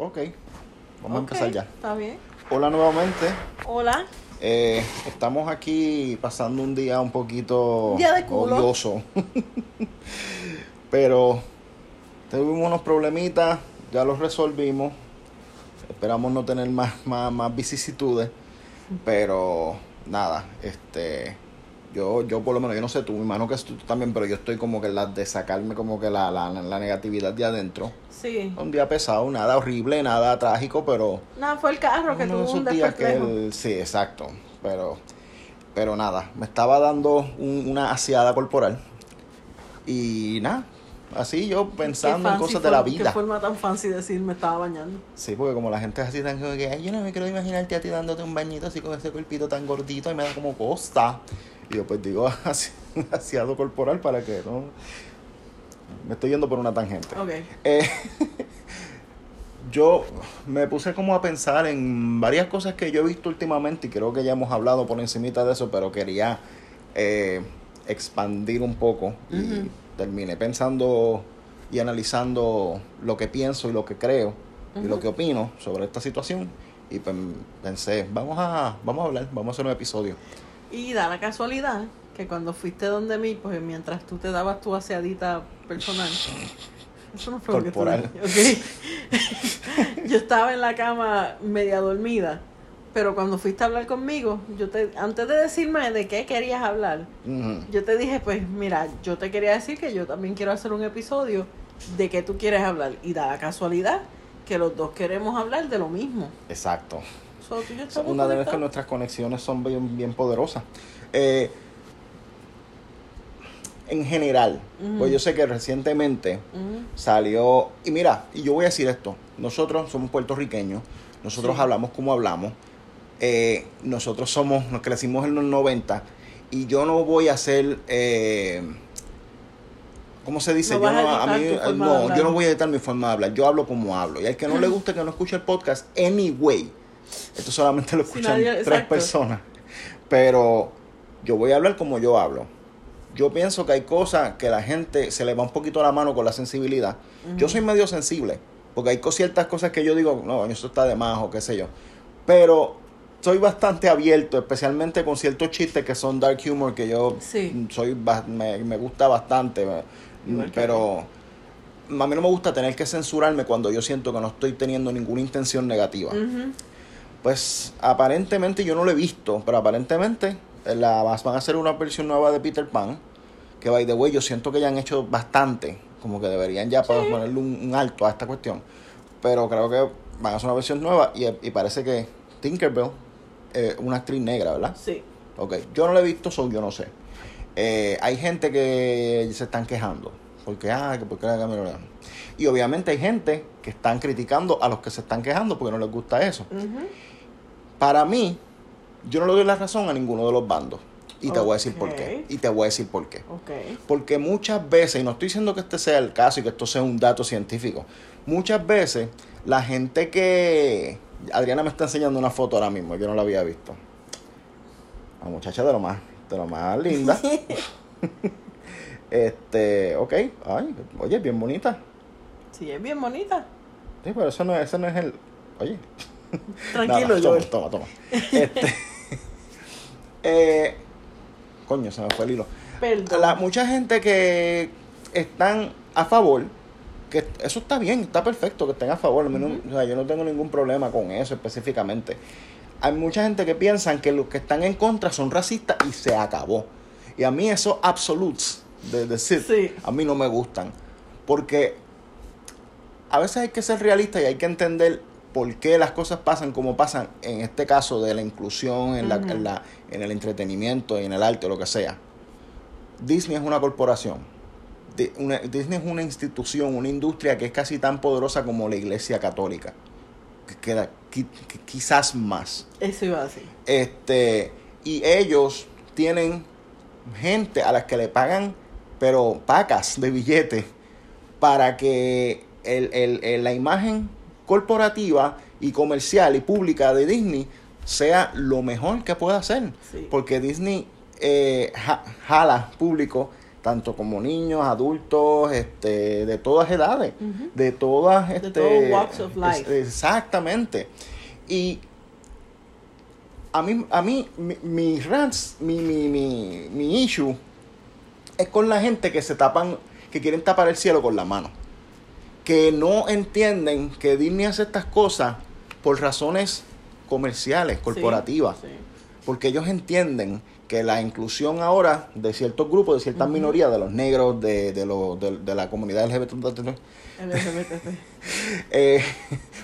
Ok, vamos a empezar ya. Está bien. Hola nuevamente. Hola. Eh, estamos aquí pasando un día un poquito Día de culo. odioso. Pero tuvimos unos problemitas, ya los resolvimos. Esperamos no tener más, más, más vicisitudes. Pero nada, este yo, yo por lo menos, yo no sé tú, me imagino que tú también, pero yo estoy como que la de sacarme como que la, la, la negatividad de adentro. Sí. Un día pesado, nada horrible, nada trágico, pero Nada, fue el carro que tuvo un que el- sí, exacto. Pero, pero nada, me estaba dando un- una aseada corporal. Y nada, así yo pensando en cosas de la for- Qué vida. forma tan fancy decir me estaba bañando. Sí, porque como la gente es así tan que, ay, yo no me quiero imaginarte a ti dándote un bañito así con ese cuerpito tan gordito y me da como costa. Y yo pues digo aseado corporal para que no... Me estoy yendo por una tangente. Ok. Eh, yo me puse como a pensar en varias cosas que yo he visto últimamente y creo que ya hemos hablado por encimita de eso, pero quería eh, expandir un poco y terminé pensando y analizando lo que pienso y lo que creo y lo que opino sobre esta situación y pues, pensé, vamos a, vamos a hablar, vamos a hacer un episodio. Y da la casualidad que cuando fuiste donde mí, pues mientras tú te dabas tu aseadita personal. Eso no fue lo que tú ¿ok? yo estaba en la cama media dormida, pero cuando fuiste a hablar conmigo, yo te antes de decirme de qué querías hablar, yo te dije, pues mira, yo te quería decir que yo también quiero hacer un episodio de qué tú quieres hablar. Y da la casualidad que los dos queremos hablar de lo mismo. Exacto. So, tú y yo estamos Una de las que nuestras conexiones son bien, bien poderosas. Eh, en general, pues yo sé que recientemente salió, y mira, y yo voy a decir esto, nosotros somos puertorriqueños, nosotros Sí. hablamos como hablamos, eh, nosotros somos, nos crecimos en los 90, y yo no voy a hacer, eh, ¿cómo se dice? No yo a no, a mí, no, yo no voy a editar mi forma de hablar, yo hablo como hablo, y al que no le guste que no escuche el podcast, anyway, esto solamente lo Si escuchan nadie- tres personas, pero yo voy a hablar como yo hablo. Yo pienso que hay cosas que la gente se le va un poquito la mano con la sensibilidad. Yo soy medio sensible, porque hay ciertas cosas que yo digo, no, eso está de más o qué sé yo. Pero soy bastante abierto, especialmente con ciertos chistes que son dark humor, que yo Sí. soy me, me gusta bastante. Igual pero a mí no me gusta tener que censurarme cuando yo siento que no estoy teniendo ninguna intención negativa. Pues aparentemente yo no lo he visto, pero aparentemente eh, la, van a hacer una versión nueva de Peter Pan. Que by the way, yo siento que ya han hecho bastante. Como que deberían ya para ponerle un, un alto a esta cuestión. Pero creo que van a hacer una versión nueva y, y parece que Tinkerbell es una actriz negra, ¿verdad? Sí. Ok, yo no lo he visto, so yo no sé. Eh, hay gente que se están quejando. Porque, ah, que porque la cámara. Y obviamente hay gente que están criticando a los que se están quejando porque no les gusta eso. Para mí, yo no le doy la razón a ninguno de los bandos. Y te voy a decir por qué. Y te voy a decir por qué. Ok. Porque muchas veces, y no estoy diciendo que este sea el caso y que esto sea un dato científico, muchas veces la gente que... Adriana me está enseñando una foto ahora mismo, yo no la había visto. La muchacha de lo más, de lo más linda. este, ok, ay, oye, bien bonita. Sí, es bien bonita. Sí, pero eso no, es- ese no es el... Oye, Tranquilo, Nada, Joel. toma, toma, toma. Este, eh, coño, se me fue el hilo. Perdón. La, mucha gente que están a favor, que eso está bien, está perfecto que estén a favor. mí no- o sea, yo no tengo ningún problema con eso específicamente. Hay mucha gente que piensan que los que están en contra son racistas y se acabó. Y a mí esos absolutes de decir, Sí. a mí no me gustan. Porque a veces hay que ser realista y hay que entender por qué las cosas pasan como pasan en este caso de la inclusión, en, la, en, la- en el entretenimiento, en el arte, lo que sea. Disney es una corporación. Una- Disney es una institución, una industria que es casi tan poderosa como la Iglesia Católica. Que queda qui- qui- quizás más. Eso iba a decir. Este, y ellos tienen gente a las que le pagan, pero pacas de billetes, para que el- el- el- la imagen corporativa y comercial y pública de Disney sea lo mejor que pueda hacer. Sí. Porque Disney eh, ja- jala público tanto como niños, adultos, este, de todas edades, de todas, De este, todos walks of life. exactamente. Y a mí, a mí, mi, mi rants, mi, mi, mi, mi issue es con la gente que se tapan, que quieren tapar el cielo con la mano. Que no entienden que Disney hace estas cosas por razones comerciales, corporativas. Sí, sí. Porque ellos entienden que la inclusión ahora de ciertos grupos, de ciertas minorías, de los negros, de, de, los- de, de la comunidad LGBT, LGBT. eh,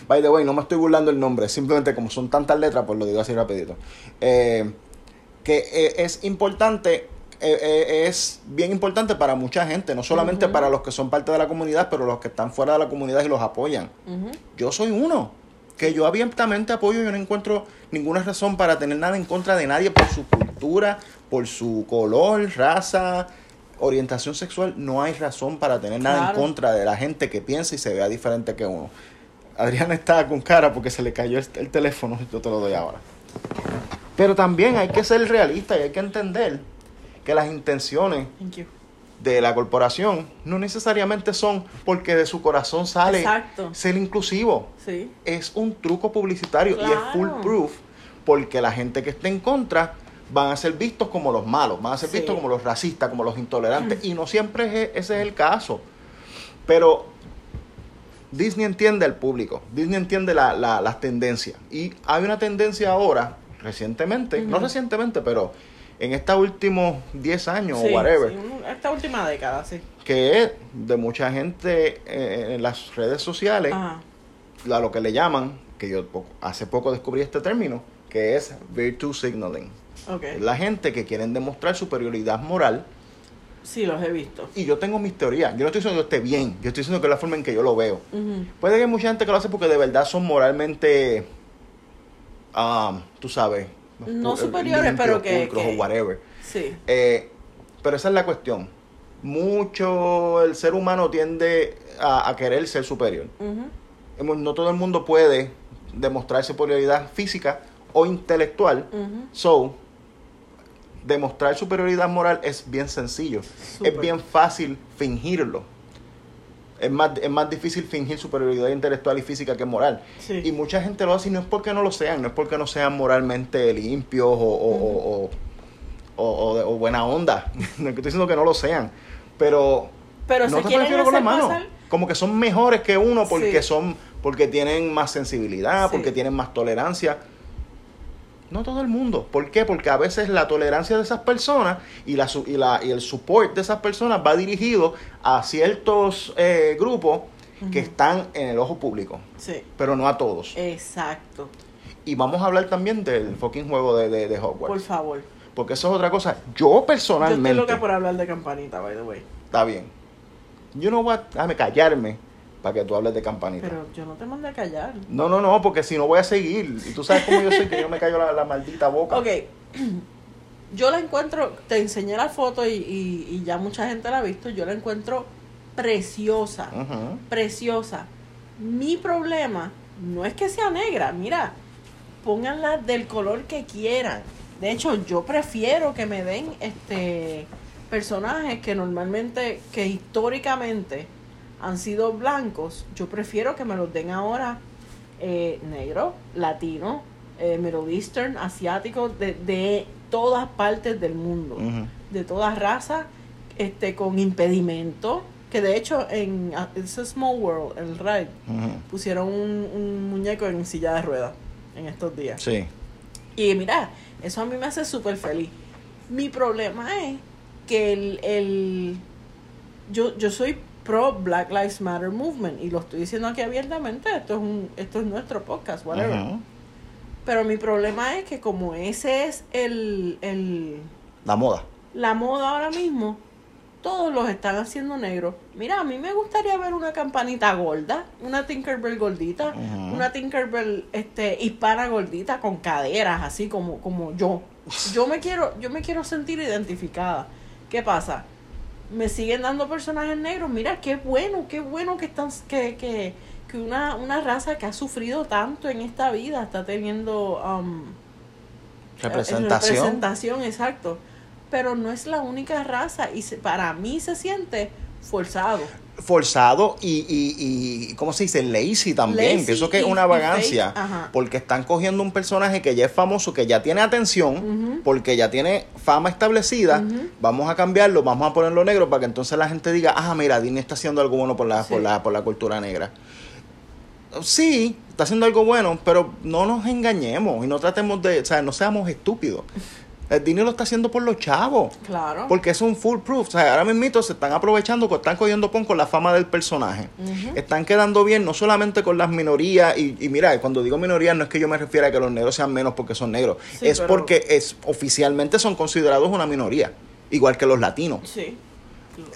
by the way, no me estoy burlando el nombre, simplemente como son tantas letras, pues lo digo así rapidito. Eh, que eh, es importante, eh, eh, es bien importante para mucha gente, no solamente para los que son parte de la comunidad, pero los que están fuera de la comunidad y los apoyan. Yo soy uno, que yo abiertamente apoyo, yo no encuentro ninguna razón para tener nada en contra de nadie por su cultura, por su color, raza, orientación sexual, no hay razón para tener nada en contra de la gente que piensa y se vea diferente que uno. Adriana está con cara porque se le cayó el, el teléfono, yo te lo doy ahora. Pero también hay que ser realista y hay que entender que las intenciones de la corporación no necesariamente son porque de su corazón sale Exacto. ser inclusivo. Sí. Es un truco publicitario y es Claro. full proof porque la gente que esté en contra van a ser vistos como los malos, van a ser Sí. vistos como los racistas, como los intolerantes y no siempre es- ese es el caso. Pero Disney entiende al público, Disney entiende la- la- las tendencias y hay una tendencia ahora, recientemente, no recientemente, pero en estos últimos 10 años Sí, o whatever, sí, esta última década, sí. que es de mucha gente eh, en las redes sociales, Ajá. a lo que le llaman, que yo hace poco descubrí este término, que es virtue signaling. Ok. Es La gente que quieren demostrar superioridad moral. Sí, los he visto. Y yo tengo mis teorías. Yo no estoy diciendo que esté bien. Yo estoy diciendo que es la forma en que yo lo veo. Puede que hay mucha gente que lo hace porque de verdad son moralmente, ah, tú sabes, No superiores, limpios, pero que- pulcros que- o whatever. Sí. Eh, pero esa es la cuestión. Mucho el ser humano tiende a, a querer ser superior. No todo el mundo puede demostrar superioridad física o intelectual. So, demostrar superioridad moral es bien sencillo. Es bien fácil fingirlo. Es más, es más difícil fingir superioridad intelectual y física que moral. Sí. Y mucha gente lo hace y no es porque no lo sean, no es porque no sean moralmente limpios o, o, o- o- buena onda. No estoy diciendo que no lo sean. Pero Pero no se te quieren prefiero con pasar- Como que son mejores que uno porque Sí. son, porque tienen más sensibilidad, Sí. porque tienen más tolerancia. No todo el mundo. ¿Por qué? Porque a veces la tolerancia de esas personas y, la, y, la, y el support de esas personas va dirigido a ciertos eh, grupos que están en el ojo público, Sí. pero no a todos. Exacto. Y vamos a hablar también del fucking juego de, de, de Hogwarts. Por favor. Porque eso es otra cosa. Yo Yo estoy personalmente... loca por hablar de campanita, by the way. Está bien. Yo no voy a... Déjame callarme para que tú hables de campanita. Pero yo no te mandé a callar. No, no, no, porque si no voy a seguir. Y tú sabes cómo yo soy, que yo me callo la, la maldita boca. Ok. Yo la encuentro, te enseñé la foto y, y- y ya mucha gente la ha visto. Yo la encuentro preciosa. Preciosa. Mi problema no es que sea negra. Mira, pónganla del color que quieran. De hecho, yo prefiero que me den este personajes que normalmente, que históricamente han sido blancos. Yo prefiero que me los den ahora eh, negro, latino, eh, Middle Eastern, asiático, de, de todas partes del mundo, de todas razas, este, con impedimento. Que de hecho en uh, It's a Small World, el ride, pusieron un, un muñeco en silla de ruedas en estos días. Sí. Y mira, eso a mí me hace súper feliz. Mi problema es que el, el yo, yo soy pro Black Lives Matter Movement y lo estoy diciendo aquí abiertamente, esto es un, esto es nuestro podcast, whatever. Pero mi problema es que como ese es el, el La moda. la moda ahora mismo, todos los están haciendo negros. Mira, a mí me gustaría ver una campanita gorda, una Tinkerbell gordita, una Tinkerbell este hispana gordita con caderas así como como yo. Yo me quiero yo me quiero sentir identificada. ¿Qué pasa? Me siguen dando personajes negros. Mira, qué bueno, qué bueno que están que que que una, una raza que ha sufrido tanto en esta vida está teniendo um, Representación. representación, exacto. pero no es la única raza y se- para mí se siente forzado. forzado y, y, y ¿cómo se dice? Lazy también. Lazy Pienso que es una vagancia. Porque están cogiendo un personaje que ya es famoso, que ya tiene atención, porque ya tiene fama establecida. Vamos a cambiarlo, vamos a ponerlo negro para que entonces la gente diga, ah, mira, Disney está haciendo algo bueno por la, por la, por la cultura negra. Sí, está haciendo algo bueno, pero no nos engañemos y no tratemos de, o sea, no seamos estúpidos. El Disney lo está haciendo por los chavos. Claro. Porque es un full proof. O sea, ahora mismo se están aprovechando, están cogiendo pon con la fama del personaje. Están quedando bien no solamente con las minorías. Y, y mira, cuando digo minorías no es que yo me refiera a que los negros sean menos porque son negros. Sí, es pero- porque es oficialmente son considerados una minoría. Igual que los latinos. Sí.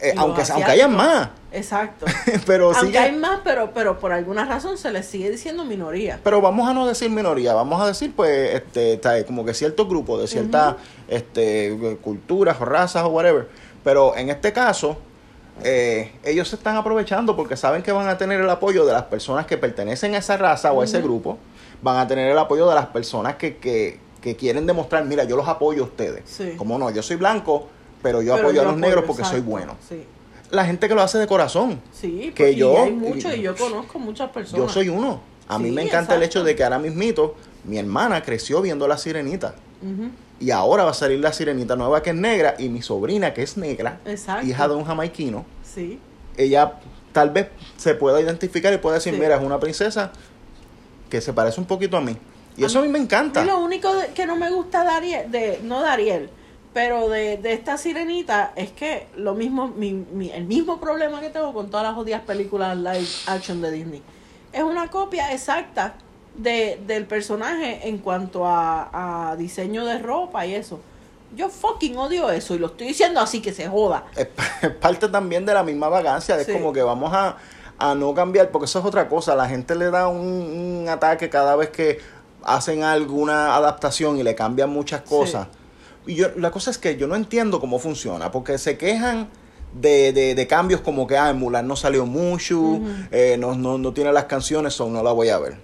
Eh, aunque, aunque hayan más. Exacto. pero aunque sigue- hay más, pero, pero por alguna razón se les sigue diciendo minoría. Pero vamos a no decir minoría, vamos a decir pues este está, como que ciertos grupos de ciertas este, culturas o razas o whatever. Pero en este caso, eh, ellos se están aprovechando porque saben que van a tener el apoyo de las personas que pertenecen a esa raza o a ese grupo. Van a tener el apoyo de las personas que, que, que quieren demostrar, mira, yo los apoyo a ustedes. Sí. Como no, yo soy blanco, pero yo Pero apoyo a los negros porque soy bueno. Sí. La gente que lo hace de corazón. Sí, Que pues, yo- y hay muchos y yo conozco muchas personas. Yo soy uno. A mí Sí, me encanta el hecho de que ahora mismito mi hermana creció viendo la sirenita. Y ahora va a salir la sirenita nueva que es negra y mi sobrina que es negra, Exacto. hija de un jamaiquino, Sí. ella tal vez se pueda identificar y pueda decir, Sí. mira, es una princesa que se parece un poquito a mí. Y eso a mí me encanta. Y lo único de- que no me gusta de Ariel, de, no de Ariel, pero de, de esta sirenita es que lo mismo, mi, mi- el mismo problema que tengo con todas las jodidas películas live action de Disney. Es una copia exacta de, del personaje en cuanto a, a diseño de ropa y eso. Yo fucking odio eso y lo estoy diciendo así que se joda. es, es parte también de la misma vagancia, es Sí. como que vamos a, a no cambiar, porque eso es otra cosa, la gente le da un, un ataque cada vez que hacen alguna adaptación y le cambian muchas cosas. Y yo, la cosa es que yo no entiendo cómo funciona, porque se quejan de, de, de cambios como que, ah, Mulan no salió mucho, eh, no, no, no tiene las canciones, o no la voy a ver.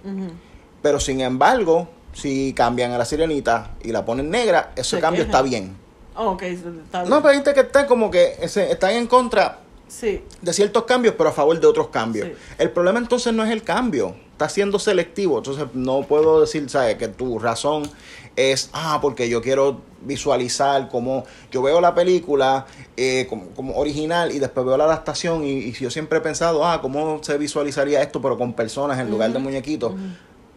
Pero sin embargo, si cambian a la sirenita y la ponen negra, ese Se cambio quejan. está bien. Ok, está bien. No, pero hay gente que está como que están en contra Sí, de ciertos cambios, pero a favor de otros cambios. Sí. El problema entonces no es el cambio, está siendo selectivo. Entonces no puedo decir, ¿sabes? Que tu razón es, ah, porque yo quiero visualizar como yo veo la película eh, como, como original y después veo la adaptación y, y yo siempre he pensado, ah, ¿cómo se visualizaría esto pero con personas en lugar de muñequitos?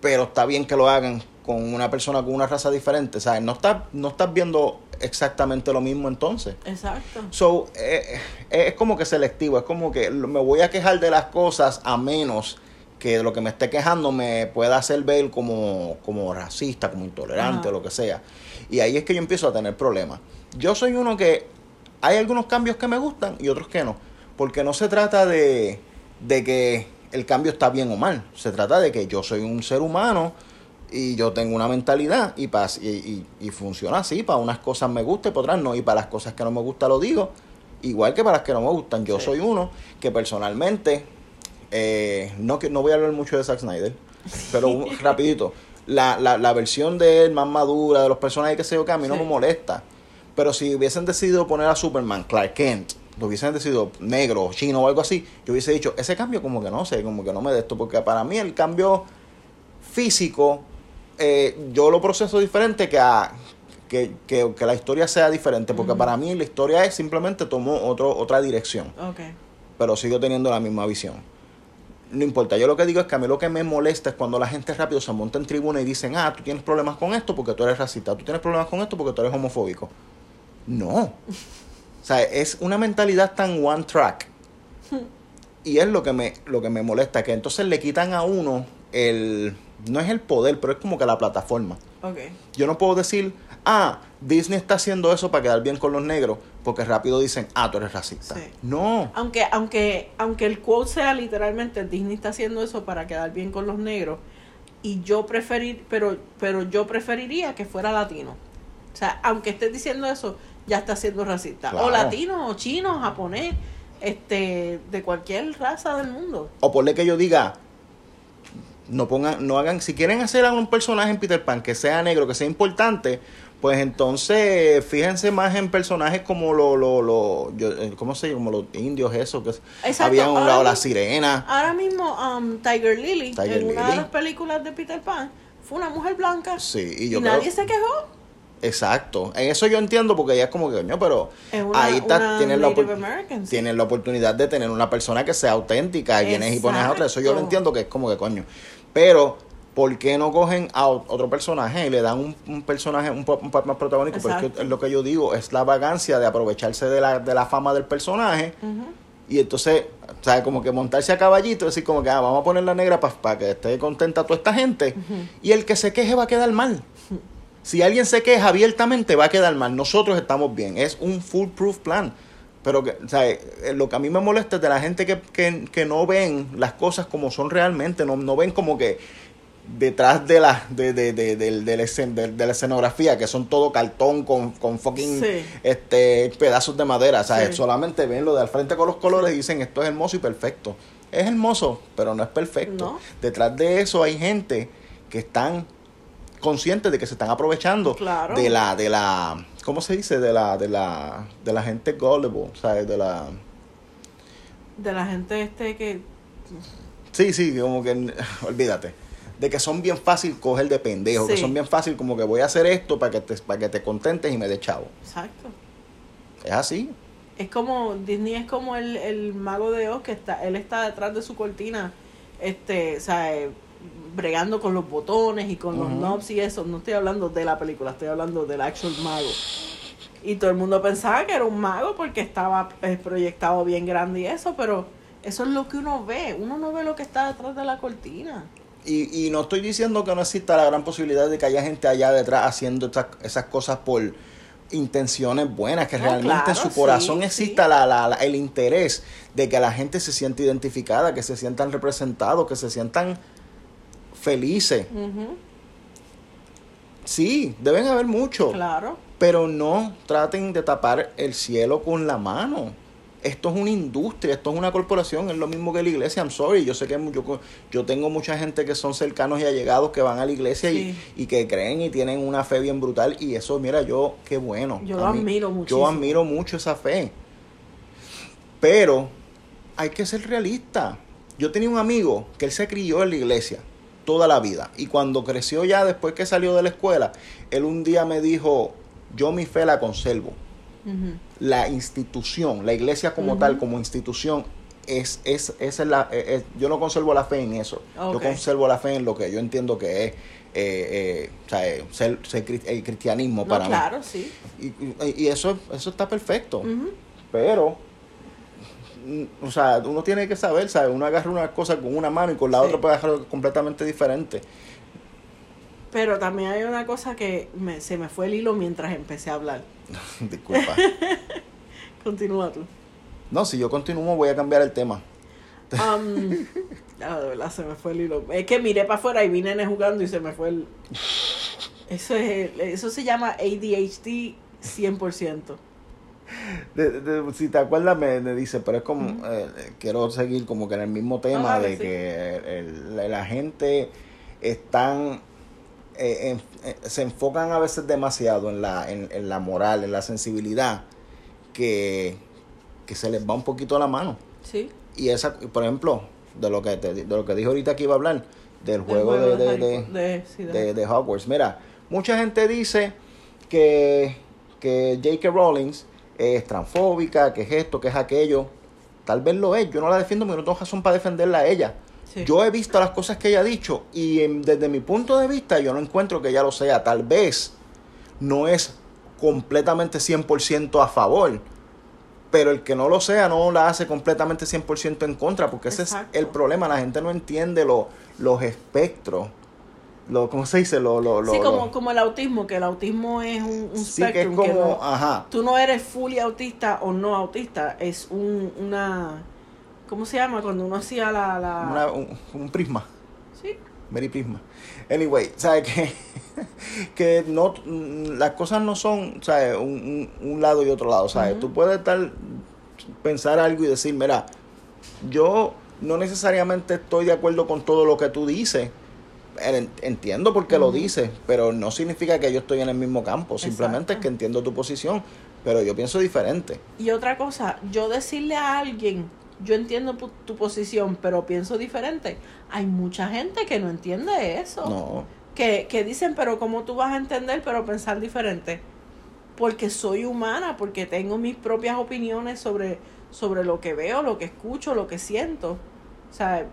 Pero está bien que lo hagan con una persona con una raza diferente, ¿sabes? No estás no estás viendo exactamente lo mismo entonces. exacto. So, eh, eh, es como que selectivo, es como que me voy a quejar de las cosas a menos que lo que me esté quejando me pueda hacer ver como, como racista, como intolerante Ajá. o lo que sea. Y ahí es que yo empiezo a tener problemas. Yo soy uno que hay algunos cambios que me gustan y otros que no. Porque no se trata de, de que el cambio está bien o mal. Se trata de que yo soy un ser humano y yo tengo una mentalidad y, pa- y, y- y funciona así. Para unas cosas me gusta y para otras no. Y para las cosas que no me gusta lo digo. Igual que para las que no me gustan. Yo Sí. soy uno que personalmente, eh, no, no voy a hablar mucho de Zack Snyder, pero un- rapidito. La, la, la versión de él más madura, de los personajes que sé yo que a mí no me molesta. Pero si hubiesen decidido poner a Superman, Clark Kent, lo hubiesen decidido negro, chino o algo así, yo hubiese dicho, ese cambio como que no sé, como que no me de esto, porque para mí el cambio físico, eh, yo lo proceso diferente que a que, que, que la historia sea diferente, porque para mí la historia es simplemente tomó otro, otra dirección, pero sigo teniendo la misma visión. No importa, yo lo que digo es que a mí lo que me molesta es cuando la gente rápido se monta en tribuna y dicen, ah, tú tienes problemas con esto porque tú eres racista, tú tienes problemas con esto porque tú eres homofóbico. No. O sea, es una mentalidad tan one track. Y es lo que me, lo que me molesta, que entonces le quitan a uno el, no es el poder, pero es como que la plataforma. Yo no puedo decir, ah, Disney está haciendo eso para quedar bien con los negros, porque rápido dicen, ah, tú eres racista. Sí. No. Aunque, aunque, aunque el quote sea literalmente Disney está haciendo eso para quedar bien con los negros, y yo preferir, pero, pero yo preferiría que fuera latino. O sea, aunque estés diciendo eso, ya está siendo racista. O latino, o chino, japonés, este, de cualquier raza del mundo. O ponle que yo diga, No pongan, no hagan, si quieren hacer a un personaje en Peter Pan que sea negro, que sea importante, pues entonces fíjense más en personajes como lo, lo, lo eh, ¿cómo se llama? Como los indios, eso, que Exacto. había un lado la sirena. Ahora mismo, um, Tiger Lily, Tiger en una de las películas de Peter Pan, fue una mujer blanca. Sí, y Y, yo creo- nadie se quejó. Exacto. En eso yo entiendo porque ella es como que, coño, pero una- ahí está, una tienes, la, tienes la oportunidad de tener una persona que sea auténtica y vienes y pones a otra. Eso yo lo entiendo que es como que, coño. Pero, ¿por qué no cogen a otro personaje y le dan un, un personaje un, pa- un papel más protagónico? Porque es lo que yo digo, es la vagancia de aprovecharse de la, de la fama del personaje. Y entonces, o sea, como que montarse a caballito, decir como que ah, vamos a poner la negra para que esté contenta toda esta gente. Y el que se queje va a quedar mal. Si alguien se queja abiertamente, va a quedar mal. Nosotros estamos bien. Es un foolproof plan. Pero que, o sea, eh, lo que a mí me molesta es de la gente que, que, que no ven las cosas como son realmente. No, no ven como que detrás de la, de, de, de, del- del escen- de- de la escenografía, que son todo cartón con, con fucking Sí. este, pedazos de madera. Sea, Sí. solamente ven lo de al frente con los colores y dicen esto es hermoso y perfecto. Es hermoso, pero no es perfecto. No. Detrás de eso hay gente que están conscientes de que se están aprovechando Claro. de la, de la, ¿cómo se dice? De la, de la, de la gente gullible, ¿sabes? De la, De la gente este que... sí, sí, como que, olvídate, de que son bien fácil coger de pendejo, que son bien fácil como que voy a hacer esto para que te, para que te contentes y me dé chavo. Exacto. Es así. Es como, Disney es como el, el mago de Oz que está, él está detrás de su cortina, este, o sea, eh, bregando con los botones y con los knobs y eso. No estoy hablando de la película, estoy hablando del actual mago. Y todo el mundo pensaba que era un mago porque estaba eh, proyectado bien grande y eso, pero eso es lo que uno ve. Uno no ve lo que está detrás de la cortina. Y, y no estoy diciendo que no exista la gran posibilidad de que haya gente allá detrás haciendo esas, esas cosas por intenciones buenas, que No, realmente en su corazón sí, exista sí. la, la- la- el interés de que la gente se sienta identificada, que se sientan representados, que se sientan felices. Sí, deben haber muchos, Claro. pero no traten de tapar el cielo con la mano. Esto es una industria, esto es una corporación, es lo mismo que la iglesia. I'm sorry, yo sé que yo, yo tengo mucha gente que son cercanos y allegados que van a la iglesia y, Sí. y que creen y tienen una fe bien brutal. Y eso, mira, yo, qué bueno. Yo lo admiro muchísimo. Yo admiro mucho esa fe. Pero hay que ser realista. Yo tenía un amigo que él se crió en la iglesia toda la vida. Y cuando creció ya, después que salió de la escuela, él un día me dijo, yo mi fe la conservo. La institución, la iglesia como tal, como institución, es, es, esa es la, es- yo no conservo la fe en eso. Yo conservo la fe en lo que yo entiendo que es eh, eh, o sea, eh, ser, el cristianismo No, para mí. claro, sí. Y, y- y eso, eso está perfecto. Pero, o sea, uno tiene que saber, ¿sabes? Uno agarra una cosa con una mano y con la Sí. otra puede agarrar completamente diferente. Pero también hay una cosa que me- se me fue el hilo mientras empecé a hablar. Disculpa. Continúa tú. No, si yo continúo voy a cambiar el tema. Um, ah, de verdad, se me fue el hilo. Es que miré para afuera y vi nenes jugando y se me fue el... Eso, es, eso se llama ADHD 100%. De- de- si te acuerdas, me, me dice, pero es como, eh, eh, quiero seguir como que en el mismo tema de sí. que el- la, la gente están, eh, en- eh, se enfocan a veces demasiado en la, en, en la moral, en la sensibilidad, que, que se les va un poquito la mano. ¿Sí? Y esa, por ejemplo, de lo que te, de lo que dije ahorita que iba a hablar, del Del juego, de, de- de, de Hogwarts. Mira, mucha gente dice que, que J.K. Rowling es transfóbica, que es esto, que es aquello. Tal vez lo es, yo no la defiendo porque no tengo razón para defenderla a ella. sí. Yo he visto las cosas que ella ha dicho y em, desde mi punto de vista yo no encuentro que ella lo sea. Tal vez no es completamente 100% a favor, pero el que no lo sea no la hace completamente 100% en contra, porque ese es el problema. La gente no entiende lo- los espectros. Lo, ¿Cómo se dice? Lo, lo, lo- sí, lo- como, como el autismo, que el autismo es un, un sí, que es como, que no- ajá, tú no eres fully autista o no autista, es un, una... ¿Cómo se llama? Cuando uno hacía la... la... una- un, un prisma. Sí, Mary Prisma. Anyway, ¿sabes que Que no, las cosas no son, ¿sabes? Un, un, un lado y otro lado, ¿sabes? Tú puedes estar, pensar algo y decir, mira, yo no necesariamente estoy de acuerdo con todo lo que tú dices. En- Entiendo por qué lo dices, pero no significa que yo estoy en el mismo campo. Simplemente es que entiendo tu posición, pero yo pienso diferente. Y otra cosa, yo decirle a alguien, yo entiendo tu posición, pero pienso diferente. Hay mucha gente que no entiende eso. No. Que, que dicen, pero ¿cómo tú vas a entender pero pensar diferente? Porque soy humana, porque tengo mis propias opiniones sobre, sobre lo que veo, lo que escucho, lo que siento. O sea,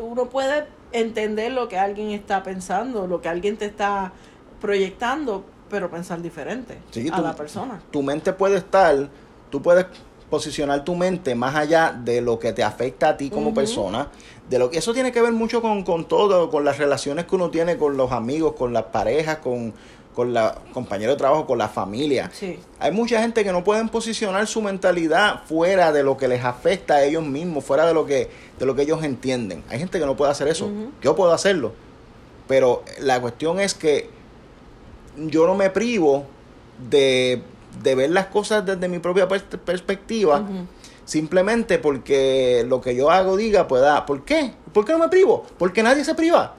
uno puede entender lo que alguien está pensando, lo que alguien te está proyectando, pero pensar diferente Sí, a tú- la persona. tu mente puede estar, tú puedes posicionar tu mente más allá de lo que te afecta a ti como persona, de lo que eso tiene que ver mucho con, con todo, con las relaciones que uno tiene con los amigos, con las parejas, con, con la compañeros de trabajo, con la familia. Sí. Hay mucha gente que no pueden posicionar su mentalidad fuera de lo que les afecta a ellos mismos, fuera de lo que, de lo que ellos entienden. Hay gente que no puede hacer eso. Yo puedo hacerlo. Pero la cuestión es que yo no me privo de, de ver las cosas desde mi propia pers- perspectiva, simplemente porque lo que yo hago diga pueda. ¿Por qué? ¿Por qué no me privo? Porque nadie se priva.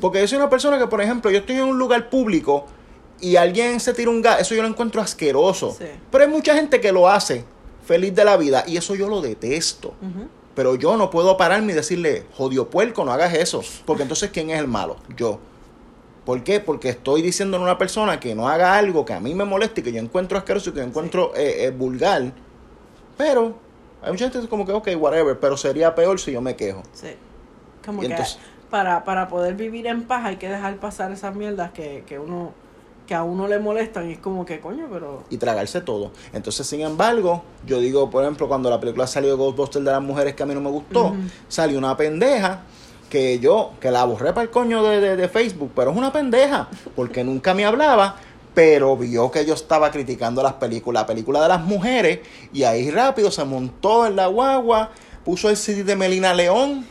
Porque yo soy una persona que, por ejemplo, yo estoy en un lugar público y alguien se tira un gas, eso yo lo encuentro asqueroso. Sí. Pero hay mucha gente que lo hace feliz de la vida y eso yo lo detesto. Ujú. Pero yo no puedo pararme y decirle, jodio puerco, no hagas eso. Porque entonces, ¿quién es el malo? Yo. ¿Por qué? Porque estoy diciéndole a una persona que no haga algo que a mí me moleste y que yo encuentro asqueroso y que yo encuentro eh, eh, vulgar. Pero hay mucha gente que es como que, ok, whatever, pero sería peor si yo me quejo. Sí. Como Y que entonces- para, para poder vivir en paz hay que dejar pasar esas mierdas que, que uno que a uno le molestan y es como que coño, pero y tragarse todo. Entonces, sin embargo, yo digo, por ejemplo, cuando la película salió de Ghostbusters de las mujeres que a mí no me gustó, salió una pendeja que yo, que la borré para el coño de, de- de Facebook, pero es una pendeja, porque nunca me hablaba, pero vio que yo estaba criticando las películas, la película de las mujeres, y ahí rápido se montó en la guagua, puso el CD de Melina León,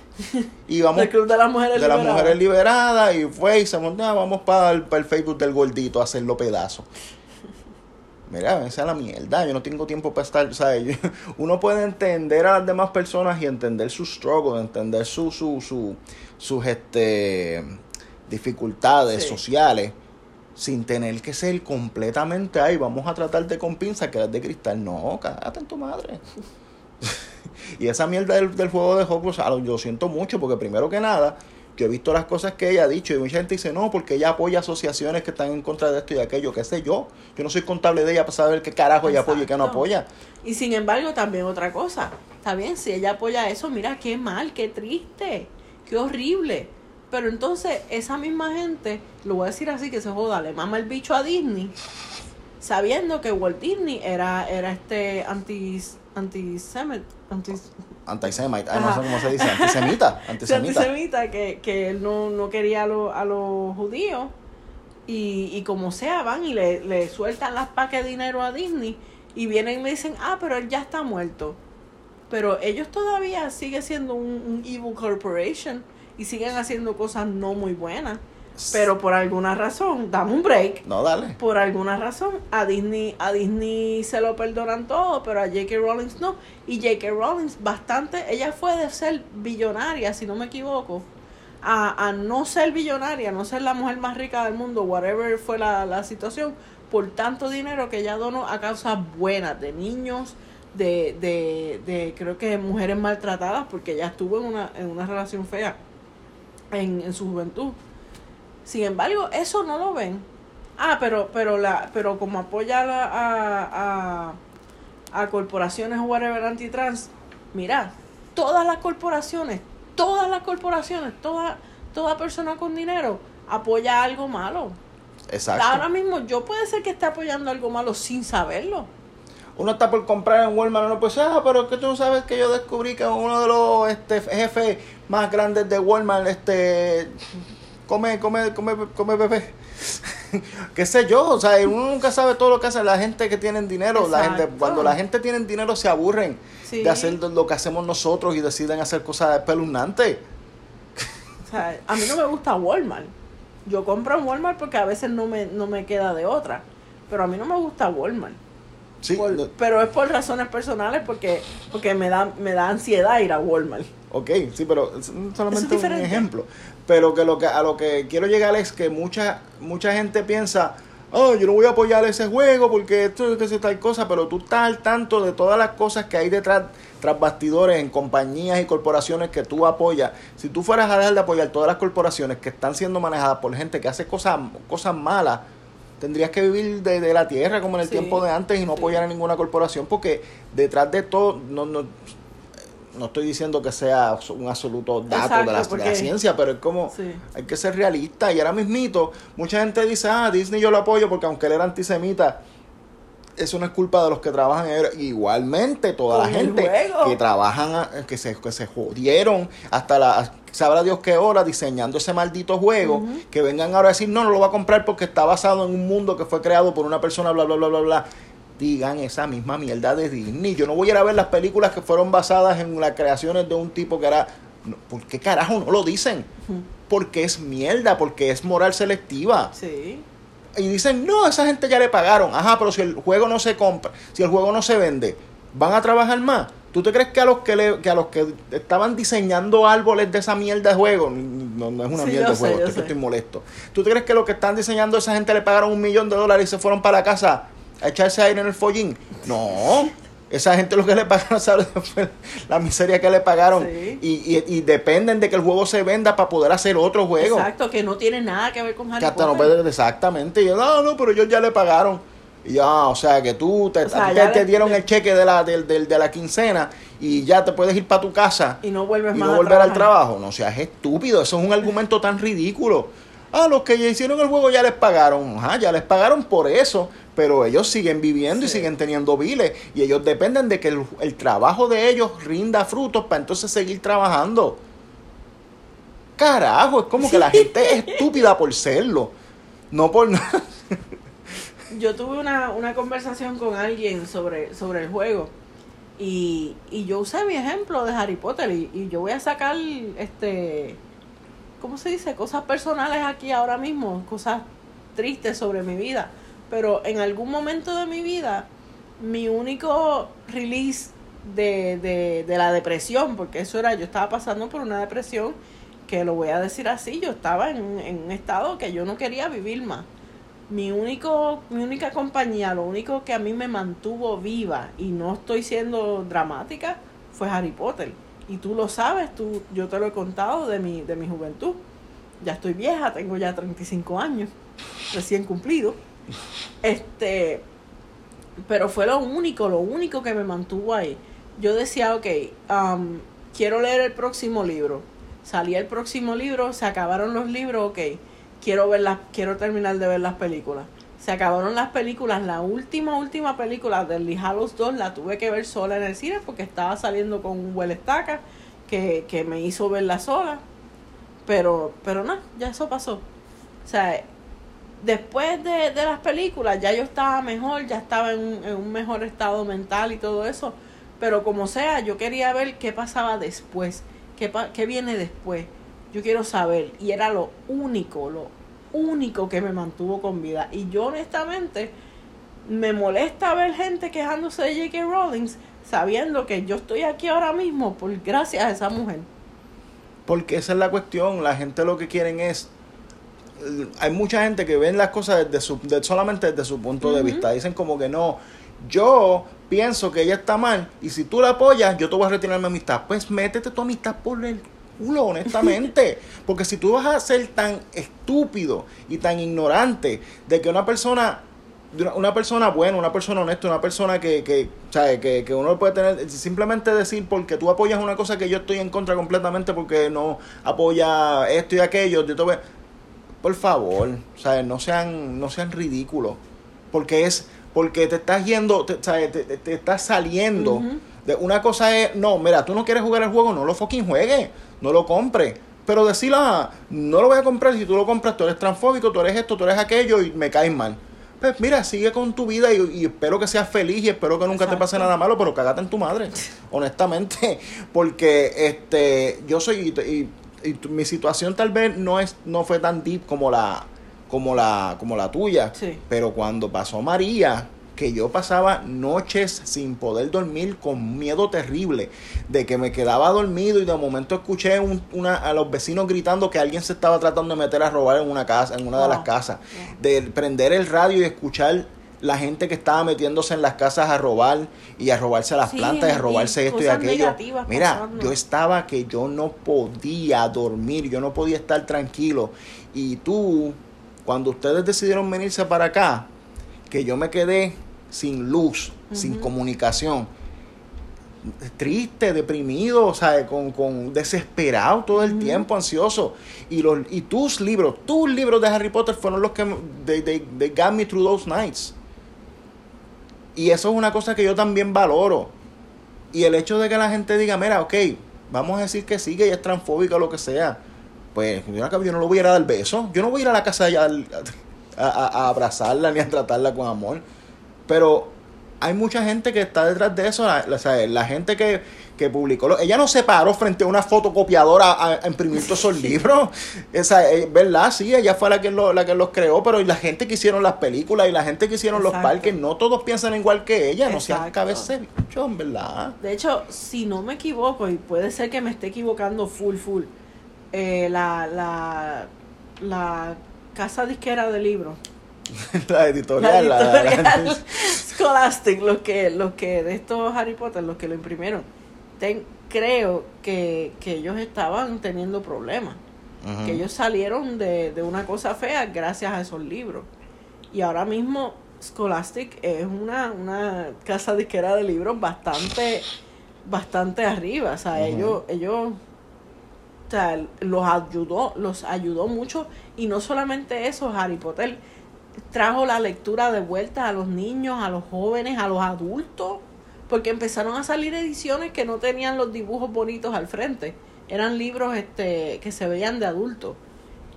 y vamos el club de las mujeres de las liberadas. mujeres liberadas y fue y se montó, "Ah, vamos para el, para el Facebook del gordito a hacerlo pedazo. Mira, esa es la mierda, yo no tengo tiempo para estar, ¿sabes? Uno puede entender a las demás personas y entender su struggle, entender su, su, su, sus este, dificultades Sí. sociales sin tener que ser completamente ahí, vamos a tratarte con pinza que eres de cristal. No, cágate en tu madre. y esa mierda del, del juego de Hogwarts, ah, yo siento mucho porque primero que nada, yo he visto las cosas que ella ha dicho y mucha gente dice, no, porque ella apoya asociaciones que están en contra de esto y de aquello, qué sé yo. Yo no soy contable de ella para saber qué carajo ella apoya y qué no apoya. Y sin embargo, también otra cosa. Está bien, si ella apoya eso, mira qué mal, qué triste, qué horrible. Pero entonces, esa misma gente, lo voy a decir así, que se joda, le mama el bicho a Disney, sabiendo que Walt Disney era, era este anti antisemit, anti, Antisemite, ay, no sé cómo se dice, antisemita, antisemita. antisemita, que, que él no, no quería a, lo- a los judíos. Y, y como sea, van y le, le sueltan las paques de dinero a Disney y vienen y le dicen, ah, pero él ya está muerto. Pero ellos todavía siguen siendo un, un evil corporation y siguen haciendo cosas no muy buenas. Pero por alguna razón, dame un break. No, dale. Por alguna razón, a Disney, a Disney se lo perdonan todo, pero a J.K. Rowling no. Y J.K. Rowling bastante, ella fue de ser billonaria, si no me equivoco, a, a no ser billonaria, no ser la mujer más rica del mundo, whatever fue la, la situación, por tanto dinero que ella donó a causas buenas, de niños, de, de, de creo que mujeres maltratadas, porque ella estuvo en una, en una relación fea en, en su juventud. Sin embargo, eso no lo ven. Ah, pero, pero la, pero como apoya a, la- a, a, a corporaciones o whatever antitrans, mira, todas las corporaciones, todas las corporaciones, toda, toda persona con dinero apoya algo malo. Exacto. Ahora mismo yo puede ser que esté apoyando algo malo sin saberlo. Uno está por comprar en Walmart, uno pues, ah, pero que tú no sabes que yo descubrí que uno de los este, jefes más grandes de Walmart, este, come, come, come, come bebé. qué sé yo, o sea, uno nunca sabe todo lo que hace la gente que tiene dinero. La gente, cuando la gente tiene dinero se aburren Sí. de hacer lo que hacemos nosotros y deciden hacer cosas espeluznantes. O sea, a mí no me gusta Walmart. Yo compro en Walmart porque a veces no me, no me queda de otra. Pero a mí no me gusta Walmart. Sí, Por- pero es por razones personales porque porque me da me da ansiedad ir a Walmart. Ok, sí, pero es solamente un diferente. ejemplo. Pero que lo que a lo que quiero llegar es que mucha mucha gente piensa, oh, yo no voy a apoyar ese juego porque esto que es tal cosa, pero tú estás al tanto de todas las cosas que hay detrás tras bastidores en compañías y corporaciones que tú apoyas. Si tú fueras a dejar de apoyar todas las corporaciones que están siendo manejadas por gente que hace cosas cosas malas, tendrías que vivir de, de la tierra como en el Sí, tiempo de antes y no sí. apoyar a ninguna corporación porque detrás de todo no no no estoy diciendo que sea un absoluto dato Exacto, de, la, de la porque- ciencia, pero es como Sí. hay que ser realista. Y ahora mismito, mucha gente dice, ah, Disney yo lo apoyo porque aunque él era antisemita, eso no es culpa de los que trabajan. Igualmente, toda la Con gente juego. que trabajan, a- que se, que se jodieron hasta la... Sabrá Dios qué hora diseñando ese maldito juego, que vengan ahora a decir, no, no lo va a comprar porque está basado en un mundo que fue creado por una persona, bla, bla, bla, bla, bla. Digan esa misma mierda de Disney. Yo no voy a ir a ver las películas que fueron basadas en las creaciones de un tipo que era... ¿Por qué carajo no lo dicen? Porque es mierda, porque es moral selectiva. Sí. Y dicen, no, esa gente ya le pagaron. Ajá, pero si el juego no se compra, si el juego no se vende, ¿van a trabajar más? ¿Tú te crees que a los que, le- que a los que estaban diseñando árboles de esa mierda de juego, no, no es una Sí, mierda de juego, sé, estoy, molesto. ¿Tú te crees que los que están diseñando a esa gente le pagaron un millón de dólares y se fueron para la casa a echarse aire en el follín? No. Esa gente lo que le pagaron, ¿sabes? La miseria que le pagaron. Sí. Y, y, y dependen de que el juego se venda para poder hacer otro juego. Exacto, que no tiene nada que ver con Harry Que hasta no Potter. puede, exactamente. Y yo, no, no, pero ellos ya le pagaron. Y ya, o sea, que tú te, O sea, te, dieron le- el cheque de la, del- del- de, la quincena y ya te puedes ir para tu casa Y no vuelves y más no volver al trabajo. No seas estúpido, eso es un argumento tan ridículo. Ah, los que ya hicieron el juego ya les pagaron. Ajá, ya les pagaron por eso. Pero ellos siguen viviendo y siguen teniendo biles. Y ellos dependen de que el, el trabajo de ellos rinda frutos para entonces seguir trabajando. Carajo, es como que la gente es estúpida por serlo. No por nada. Yo tuve una, una conversación con alguien sobre, sobre el juego y, y yo usé mi ejemplo de Harry Potter y, y yo voy a sacar, este, ¿cómo se dice? Cosas personales aquí ahora mismo, cosas tristes sobre mi vida. Pero en algún momento de mi vida, mi único release de, de, de la depresión, porque eso era, yo estaba pasando por una depresión que lo voy a decir así, yo estaba en, en un estado que yo no quería vivir más mi único mi única compañía lo único que a mí me mantuvo viva y no estoy siendo dramática fue Harry Potter y tú lo sabes tú yo te lo he contado de mi de mi juventud. Ya estoy vieja tengo ya 35 años recién cumplido. Este pero fue lo único lo único que me mantuvo ahí. Yo decía ok um, quiero leer el próximo libro. Salía el próximo libro se acabaron los libros ok quiero ver las, quiero terminar de ver las películas. Se acabaron las películas, la última, última película de Lee Hallows 2 la tuve que ver sola en el cine porque estaba saliendo con un buen estaca que, que me hizo verla sola. Pero, pero no, ya eso pasó. O sea, después de, de las películas ya yo estaba mejor, ya estaba en un, en un mejor estado mental y todo eso. Pero como sea, yo quería ver qué pasaba después, qué, qué viene después. Yo quiero saber. Y era lo único, lo único que me mantuvo con vida. Y yo honestamente me molesta ver gente quejándose de J.K. Rowling sabiendo que yo estoy aquí ahora mismo por gracias a esa mujer. Porque esa es la cuestión. La gente lo que quieren es. Hay mucha gente que ven las cosas desde su, de- solamente desde su punto de vista. Dicen como que no. Yo pienso que ella está mal. Y si tú la apoyas, yo te voy a retirar mi amistad. Pues métete tu amistad por el culo, honestamente. Porque si tú vas a ser tan estúpido y tan ignorante de que una persona una, persona buena, una persona honesta, una persona que, que, ¿sabe? que, que uno puede tener, simplemente decir porque tú apoyas una cosa que yo estoy en contra completamente porque no apoya esto y aquello, yo te por favor, ¿sabes? no sean, no sean ridículos, porque es, porque te estás yendo, te, ¿sabes? te, te- te estás saliendo. Una cosa es, no, mira, tú no quieres jugar el juego, no lo fucking juegues, no lo compres. Pero decir, ah, no lo voy a comprar, si tú lo compras, tú eres transfóbico, tú eres esto, tú eres aquello y me caes mal. Pues mira, sigue con tu vida y, y espero que seas feliz y espero que nunca te pase nada malo, pero cagate en tu madre, honestamente. Porque este yo soy, y, y tu- mi situación tal vez no es no fue tan deep como la como la como la tuya Sí. pero cuando pasó María que yo pasaba noches sin poder dormir con miedo terrible de que me quedaba dormido y de momento escuché un- una, a los vecinos gritando que alguien se estaba tratando de meter a robar en una casa en una de las casas de prender el radio y escuchar la gente que estaba metiéndose en las casas a robar y a robarse las Sí, plantas y a y robarse esto y aquello. Mira, pasando. yo estaba que yo no podía dormir, yo no podía estar tranquilo. Y tú, cuando ustedes decidieron venirse para acá, que yo me quedé sin luz, sin comunicación, triste, deprimido, o sea, con, con desesperado todo el tiempo, ansioso. Y, los, y tus libros, tus libros de Harry Potter fueron los que they, they, they got me through those nights. Y eso es una cosa que yo también valoro. Y el hecho de que la gente diga, mira, ok, vamos a decir que sí, que ella es transfóbica o lo que sea. Pues yo no le voy a ir a dar besos. Yo no voy a ir a la casa de ella a, abrazarla ni a tratarla con amor. Pero hay mucha gente que está detrás de eso. La, la- gente que, que publicó. ella no se paró frente a una fotocopiadora a, a imprimir todos esos libros. Esa, eh, ¿Verdad? Sí, ella fue la que, lo- la que los creó. Pero y la gente que hicieron las películas y la gente que hicieron los Exacto. parques, no todos piensan igual que ella. No sean Exacto. de bicho, verdad. De hecho, si no me equivoco, y puede ser que me esté equivocando full, full, eh, la, la, la casa disquera de libros, la la editorial. la- la- editorial Scholastic, los que, los que de estos Harry Potter, los que lo imprimieron, ten- creo que, que ellos estaban teniendo problemas. Que ellos salieron de, de una cosa fea gracias a esos libros. Y ahora mismo Scholastic es una, una casa disquera de libros bastante, bastante arriba. O sea, ellos, ellos sea, los ayudó, los ayudó mucho. Y no solamente eso, Harry Potter trajo la lectura de vuelta a los niños, a los jóvenes, a los adultos, porque empezaron a salir ediciones que no tenían los dibujos bonitos al frente. Eran libros este, que se veían de adultos.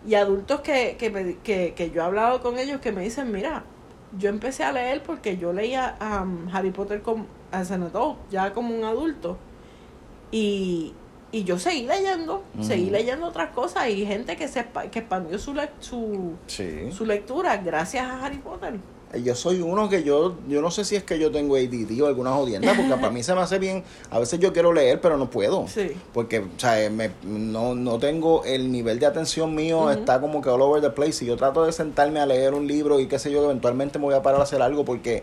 Y adultos que, que, que, que yo he hablado con ellos que me dicen, mira, yo empecé a leer porque yo leía um, Harry Potter an adult, ya como un adulto. Y, y yo seguí leyendo, seguí Ujú. leyendo otras cosas y gente que, se, que expandió su, su, Sí. su lectura gracias a Harry Potter. Yo soy uno que yo, yo no sé si es que yo tengo ADD o alguna jodienda, porque para mí se me hace bien. A veces yo quiero leer, pero no puedo. Sí. Porque, o sea, me- no, no tengo el nivel de atención mío, está como que all over the place. Si yo trato de sentarme a leer un libro y qué sé yo, eventualmente me voy a parar a hacer algo porque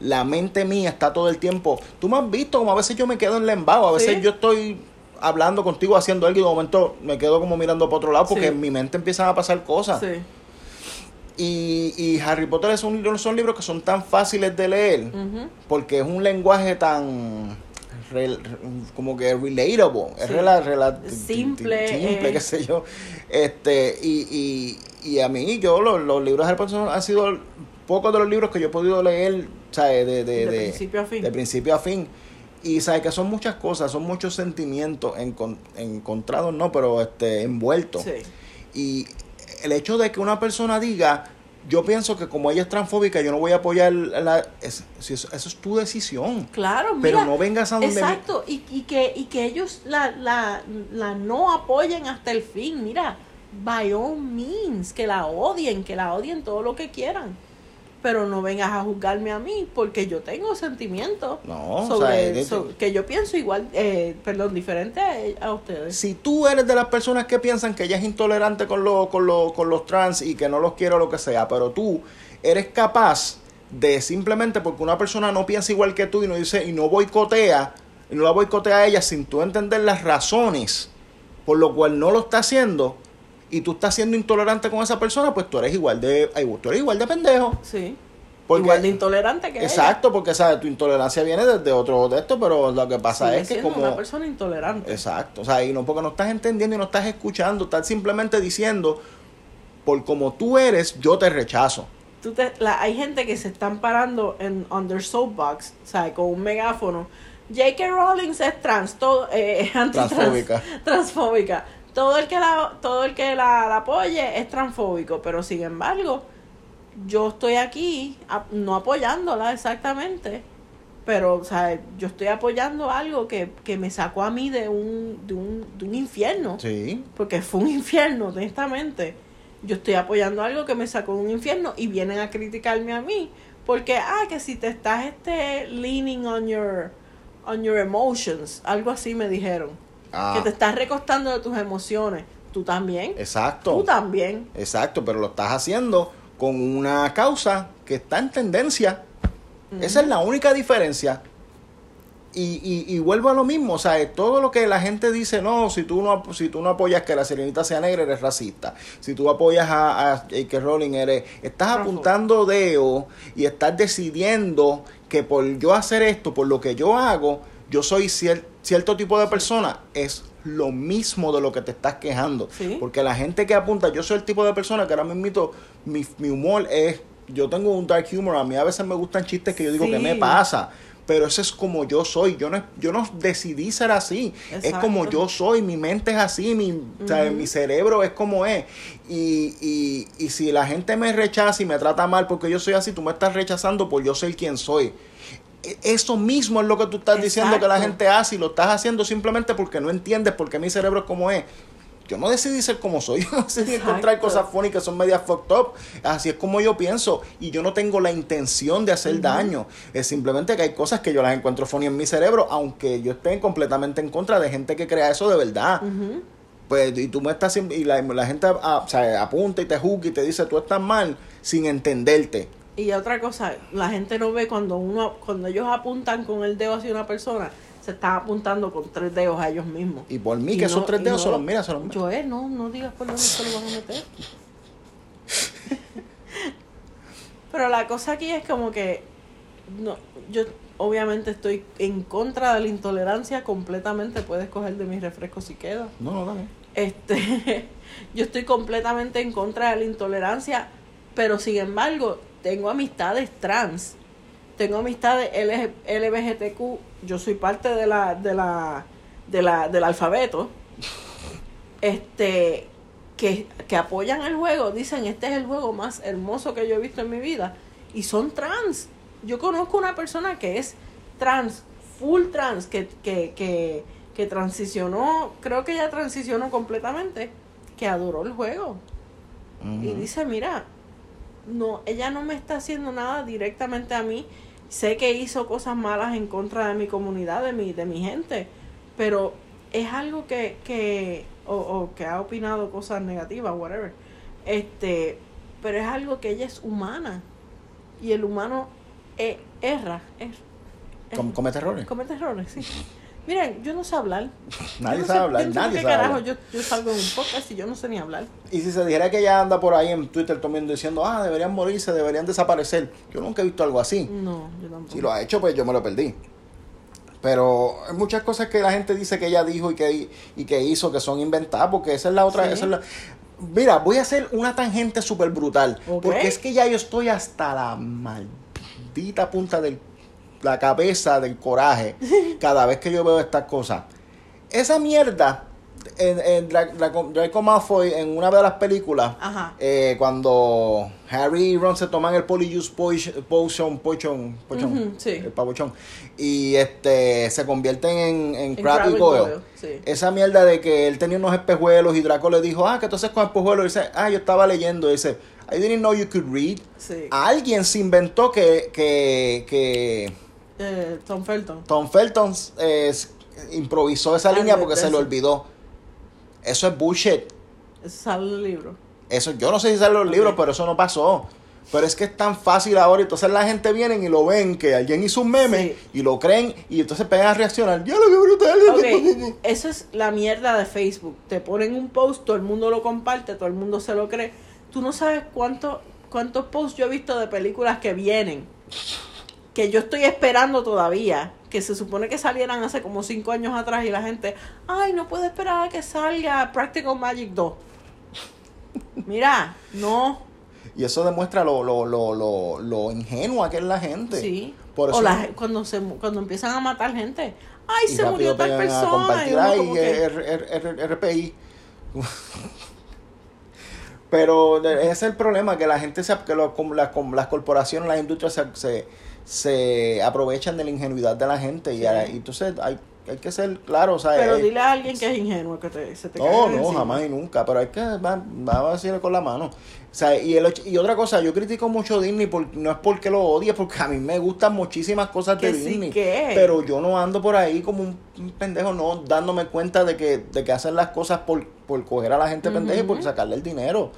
la mente mía está todo el tiempo. Tú me has visto como a veces yo me quedo en lembao, a veces Sí. yo estoy hablando contigo haciendo algo y de momento me quedo como mirando para otro lado porque Sí. en mi mente empiezan a pasar cosas. Sí. Y, y Harry Potter es un, son libros que son tan fáciles de leer porque es un lenguaje tan como que relatable, es rela- rela- Simple, simple, eh. qué sé yo. Este, y, y, y a mí, yo, los, los libros de Harry Potter han sido pocos de los libros que yo he podido leer, ¿sabes? De, de, De de- principio a fin. de principio a fin. Y sabes que son muchas cosas, son muchos sentimientos encon- encontrados, no, pero este envueltos. Sí. Y el hecho de que una persona diga, yo pienso que como ella es transfóbica, yo no voy a apoyar la... es- eso, eso es tu decisión. Claro, Pero mira, no vengas a donde... Exacto, y, y, que, y que ellos la, la, la no apoyen hasta el fin. Mira, by all means, que la odien, que la odien todo lo que quieran. Pero no vengas a juzgarme a mí, porque yo tengo sentimientos No, o sobre, sea, es de- so- que yo pienso igual, eh, perdón, diferente a, a ustedes. Si tú eres de las personas que piensan que ella es intolerante con, lo- con, lo- con los trans y que no los quiere o lo que sea, pero tú eres capaz de simplemente porque una persona no piensa igual que tú y no dice y no boicotea, y no la boicotea a ella sin tú entender las razones por lo cual no lo está haciendo y tú estás siendo intolerante con esa persona, pues tú eres igual de, tú eres igual de pendejo. Sí. Porque- igual de intolerante que ella. Exacto, porque sabes, tu intolerancia viene desde otro de esto, pero lo que pasa Sigue es que como una persona intolerante. Exacto, o sea, y no porque no estás entendiendo y no estás escuchando, estás simplemente diciendo, por como tú eres, yo te rechazo. Tú te- la- hay gente que se están parando en under soapbox, ¿sabes? Con un megáfono. J.K. Rowling es trans, todo, eh, antitrans- Transfóbica. transfóbica. Todo el que la, todo el que la, la apoye es transfóbico, pero sin embargo, yo estoy aquí a- no apoyándola exactamente, pero o sea, yo estoy apoyando algo que, que me sacó a mí de un, de un, de un infierno Sí, porque fue un infierno, honestamente. Yo estoy apoyando algo que me sacó de un infierno y vienen a criticarme a mí Porque, ah, que si te estás este, leaning on your, on your emotions, algo así me dijeron. Ah. Que te estás recostando de tus emociones. Tú también. Exacto. Tú también. Exacto, pero lo estás haciendo con una causa que está en tendencia. Esa es la única diferencia. Y, y, y vuelvo a lo mismo, o sea, todo lo que la gente dice, no, si tú no, si tú no apoyas que la sirenita sea negra, eres racista. Si tú apoyas a, a J.K. Rowling, eres... Estás apuntando dedo y estás decidiendo que por yo hacer esto, por lo que yo hago, yo soy cier- cierto tipo de persona. Es lo mismo de lo que te estás quejando. Sí. Porque la gente que apunta, yo soy el tipo de persona que ahora mismo mi, mi humor es, yo tengo un dark humor, a mí a veces me gustan chistes que yo digo que me pasa. Pero eso es como yo soy. Yo no, yo no decidí ser así. Es como yo soy. Mi mente es así. Mi, mi cerebro es como es. Y, y, y si la gente me rechaza y me trata mal porque yo soy así, tú me estás rechazando por yo ser quien soy. Eso mismo es lo que tú estás diciendo que la gente hace y lo estás haciendo simplemente porque no entiendes por qué mi cerebro es como es. Yo no decidí ser como soy, yo no decidí Exacto. encontrar cosas funny que son medias fucked up. Así es como yo pienso y yo no tengo la intención de hacer daño. Es simplemente que hay cosas que yo las encuentro funny en mi cerebro, aunque yo esté completamente en contra de gente que crea eso de verdad. Pues, y tú me estás y la, la gente ah, o sea, apunta y te juzga y te dice tú estás mal sin entenderte. Y otra cosa, la gente no ve cuando uno, cuando ellos apuntan con el dedo hacia una persona, se están apuntando con tres dedos a ellos mismos. Y por mí, Y que no- esos tres dedos no- se los mira, se los mira. Joel, no, no digas por dónde se lo van a meter. Pero la cosa aquí es como que no, yo obviamente estoy en contra de la intolerancia completamente. Puedes coger de mis refrescos si queda. No, no, dale. Este, yo estoy completamente en contra de la intolerancia, pero sin embargo, tengo amistades trans, tengo amistades LG LBGTQ, yo soy parte de la, de la, de la, del alfabeto, este, que, que apoyan el juego, dicen este es el juego más hermoso que yo he visto en mi vida, y son trans. Yo conozco una persona que es trans, full trans, que, que, que, que transicionó, creo que ella transicionó completamente, que adoró el juego. Y dice, mira, no, ella no me está haciendo nada directamente a mí. Sé que hizo cosas malas en contra de mi comunidad, de mi, de mi gente, pero es algo que, que o, o que ha opinado cosas negativas, whatever. Este, pero es algo que ella es humana. Y el humano eh, erra, er- er- Com- comete errores. comete errores, sí. Miren, yo no sé hablar. Nadie no sabe sé- hablar, yo no nadie qué sabe carajo, hablar. Yo, yo salgo en un podcast y yo no sé ni hablar. Y si se dijera que ella anda por ahí en Twitter también diciendo, ah, deberían morirse, deberían desaparecer. Yo nunca he visto algo así. No, yo tampoco. Si lo ha hecho, pues yo me lo perdí. Pero hay muchas cosas que la gente dice que ella dijo y que, y que hizo que son inventadas, porque esa es la otra. Sí. Esa es la... Mira, voy a hacer una tangente súper brutal. Porque es que ya yo estoy hasta la maldita punta de la cabeza del coraje cada vez que yo veo estas cosas. Esa mierda, en, en Dra- Draco, Draco Malfoy, en una de las películas, eh, cuando Harry y Ron se toman el Polyjuice Potion, Potion, Potion, Potion, Ujú, sí. el pabuchón, y este se convierten en, en En Crab y Goyle. Goyle, sí. Esa mierda de que él tenía unos espejuelos y Draco le dijo, ah, que entonces con espejuelos, y dice, ah, yo estaba leyendo, y dice, I didn't know you could read. Sí. Alguien se inventó que, que, que Eh, Tom Felton. Tom Felton eh, improvisó esa línea porque se le olvidó. Eso es bullshit. Eso sale en el libro. Eso, yo no sé si sale en los libros, pero eso no pasó. Pero es que es tan fácil ahora. Entonces la gente viene y lo ven que alguien hizo un meme Sí. y lo creen y entonces pegan a reaccionar. ¡Ya lo que brutal! Eso es la mierda de Facebook. Te ponen un post, todo el mundo lo comparte, todo el mundo se lo cree. Tú no sabes cuánto, cuántos posts yo he visto de películas que vienen, que yo estoy esperando todavía, que se supone que salieran hace como cinco años atrás y la gente, ay, no puedo esperar a que salga Practical Magic 2. Mira, no, Y eso demuestra lo, lo, lo, lo, lo ingenua que es la gente. sí. Por eso o la- cuando, se, cuando empiezan a matar gente, ay, se murió tal persona. y "Ay, que- RPI. Pero ese es el problema, que la gente, se, que las, las corporaciones, las industrias se, se, se aprovechan de la ingenuidad de la gente. Y, y entonces hay hay que ser claro, o sea, Pero eh, dile a alguien que es ingenuo que te, se te no, no, jamás y nunca, pero hay que, va- vamos a decirle con la mano. O sea, y, el, y otra cosa, yo critico mucho Disney, por, no es porque lo odie, porque a mí me gustan muchísimas cosas de sí, Disney. que. Pero yo no ando por ahí como un, un pendejo, no dándome cuenta de que, de que hacen las cosas por, por coger a la gente pendeja y por sacarle el dinero.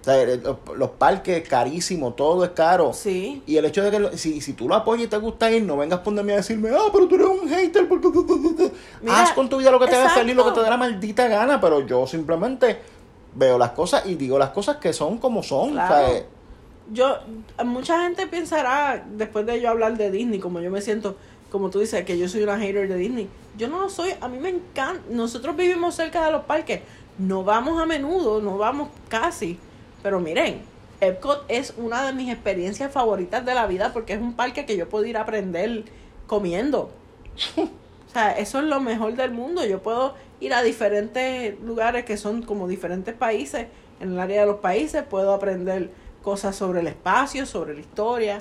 O sea, el- los, los parques carísimos, todo es caro. Sí. Y el hecho de que lo- si, si tú lo apoyas y te gusta ir, no vengas a ponerme a decirme, ah, pero tú eres un hater. Porque... Mira, Haz con tu vida lo que te haga feliz, lo que te dé la maldita gana, pero yo simplemente veo las cosas y digo las cosas que son como son. Claro. O sea, eh, Yo, mucha gente pensará, después de yo hablar de Disney, como yo me siento, como tú dices, que yo soy una hater de Disney. Yo no lo soy, a mí me encanta. Nosotros vivimos cerca de los parques, no vamos a menudo, no vamos casi. Pero miren, Epcot es una de mis experiencias favoritas de la vida porque es un parque que yo puedo ir a aprender comiendo. O sea, eso es lo mejor del mundo. Yo puedo ir a diferentes lugares que son como diferentes países. En el área de los países puedo aprender cosas sobre el espacio, sobre la historia.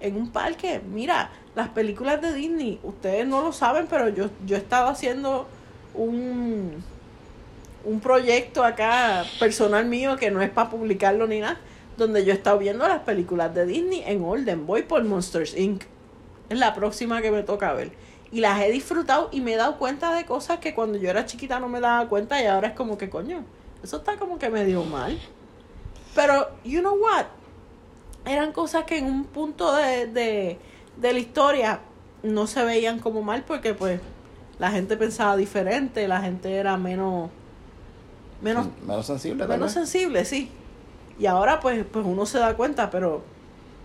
En un parque, mira, las películas de Disney, ustedes no lo saben, pero yo, yo he estado haciendo un, un proyecto acá personal mío que no es para publicarlo ni nada, donde yo he estado viendo las películas de Disney en orden. Voy por Monsters Inc. Es la próxima que me toca ver. Y las he disfrutado y me he dado cuenta de cosas que cuando yo era chiquita no me daba cuenta y ahora es como que coño, eso está como que medio mal. Pero, you know what? Eran cosas que en un punto de, de, de la historia no se veían como mal porque pues la gente pensaba diferente, la gente era menos menos menos sensible. menos sensible, sí. Y ahora pues pues uno se da cuenta, pero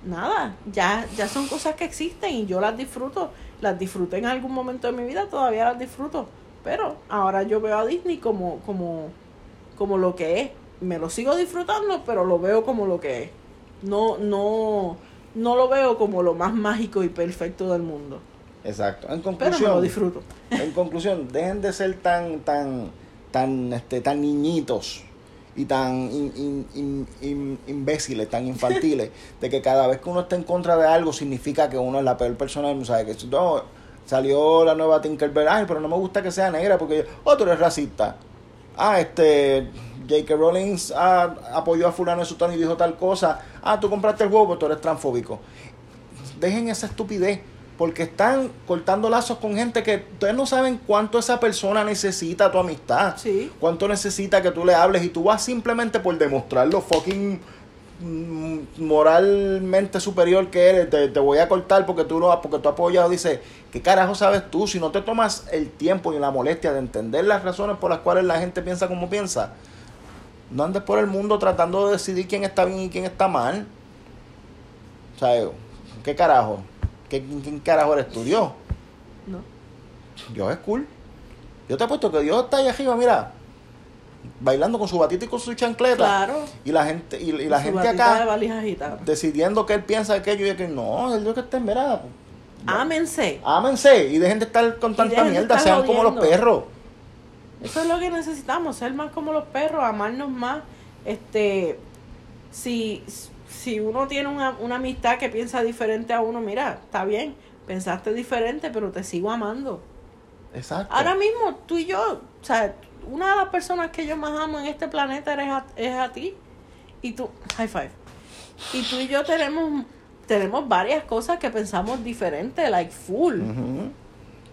nada, ya ya son cosas que existen y yo las disfruto, las disfruté en algún momento de mi vida, todavía las disfruto, pero ahora yo veo a Disney como como como lo que es. Me lo sigo disfrutando, pero lo veo como lo que es. No no no lo veo como lo más mágico y perfecto del mundo, Exacto. En pero me lo conclusión, disfruto. en conclusión, dejen de ser tan, tan, tan, este, tan niñitos y tan in- in- in- imbéciles, tan infantiles, de que cada vez que uno está en contra de algo significa que uno es la peor persona, o sea, que no, salió la nueva Tinkerbell, ay, pero no me gusta que sea negra porque, oh, tú eres racista. Ah, este, J.K. Rowling ah, apoyó a fulano de Sutano y dijo tal cosa. Ah, tú compraste el juego, pero tú eres transfóbico. Dejen esa estupidez. Porque están cortando lazos con gente que ustedes no saben cuánto esa persona necesita tu amistad. Sí. Cuánto necesita que tú le hables y tú vas simplemente por demostrar lo fucking mm, moralmente superior que eres, te, te voy a cortar porque tú lo porque tú apoyas, dice, ¿qué carajo sabes tú? Si no te tomas el tiempo y la molestia de entender las razones por las cuales la gente piensa como piensa, no andes por el mundo tratando de decidir quién está bien y quién está mal. O sea, ¿qué carajo? ¿Qué, quién, quién carajo eres tú? Dios. No. Dios es cool. Yo te apuesto que Dios está ahí arriba, mira, bailando con su batita y con su chancleta. Claro. Y la gente, y, y la gente de acá decidiendo que él piensa aquello y que no, el Dios que está en verano. Ámense. Ámense y dejen de estar con tanta de mierda, sean como los perros. Eso es lo que necesitamos, ser más como los perros, amarnos más. Este, si, si uno tiene una, una amistad que piensa diferente a uno, mira, está bien, pensaste diferente, pero te sigo amando. Exacto. Ahora mismo, tú y yo, o sea, una de las personas que yo más amo en este planeta eres a- es a ti. Y tú, high five. Y tú y yo tenemos, tenemos varias cosas que pensamos diferente, like full.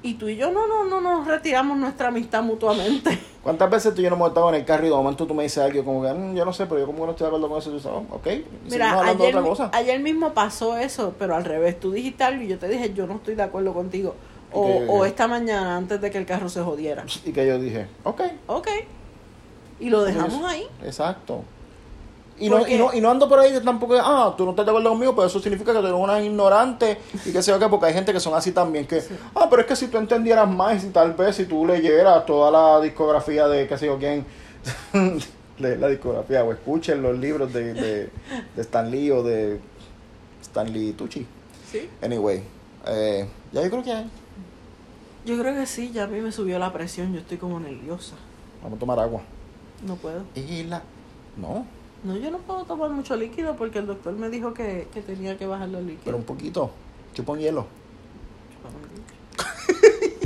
Y tú y yo no, no, no nos retiramos nuestra amistad mutuamente. ¿Cuántas veces tú y yo nos hemos estado en el carro y de momento tú me dices algo como que, "Mm, yo no sé, pero yo como que no estoy de acuerdo con eso? Y tú dices, oh, ok, Mira, ayer, de otra cosa. ayer mismo pasó eso, pero al revés. Tú dijiste algo y yo te dije, yo no estoy de acuerdo contigo. O, o esta mañana, antes de que el carro se jodiera. Y que yo dije, ok, Ok. Y lo dejamos ahí. exacto. Y no, y, no, y no ando por ahí tampoco, que, ah, tú no estás de acuerdo conmigo, pero eso significa que tú eres una ignorante y que sé yo qué, porque hay gente que son así también, que, ah, pero es que si tú entendieras más y tal vez si tú leyeras toda la discografía de qué sé yo quién, leer la discografía o escuchen los libros de, de, de Stan Lee o de Stanley Tucci. Sí. Anyway, eh, ya yo creo que hay. Yo creo que sí, ya a mí me subió la presión, yo estoy como nerviosa. Vamos a tomar agua. No puedo. Y la... No, No, yo no puedo tomar mucho líquido porque el doctor me dijo que, que tenía que bajar los líquidos. pero un poquito. Chupa un hielo.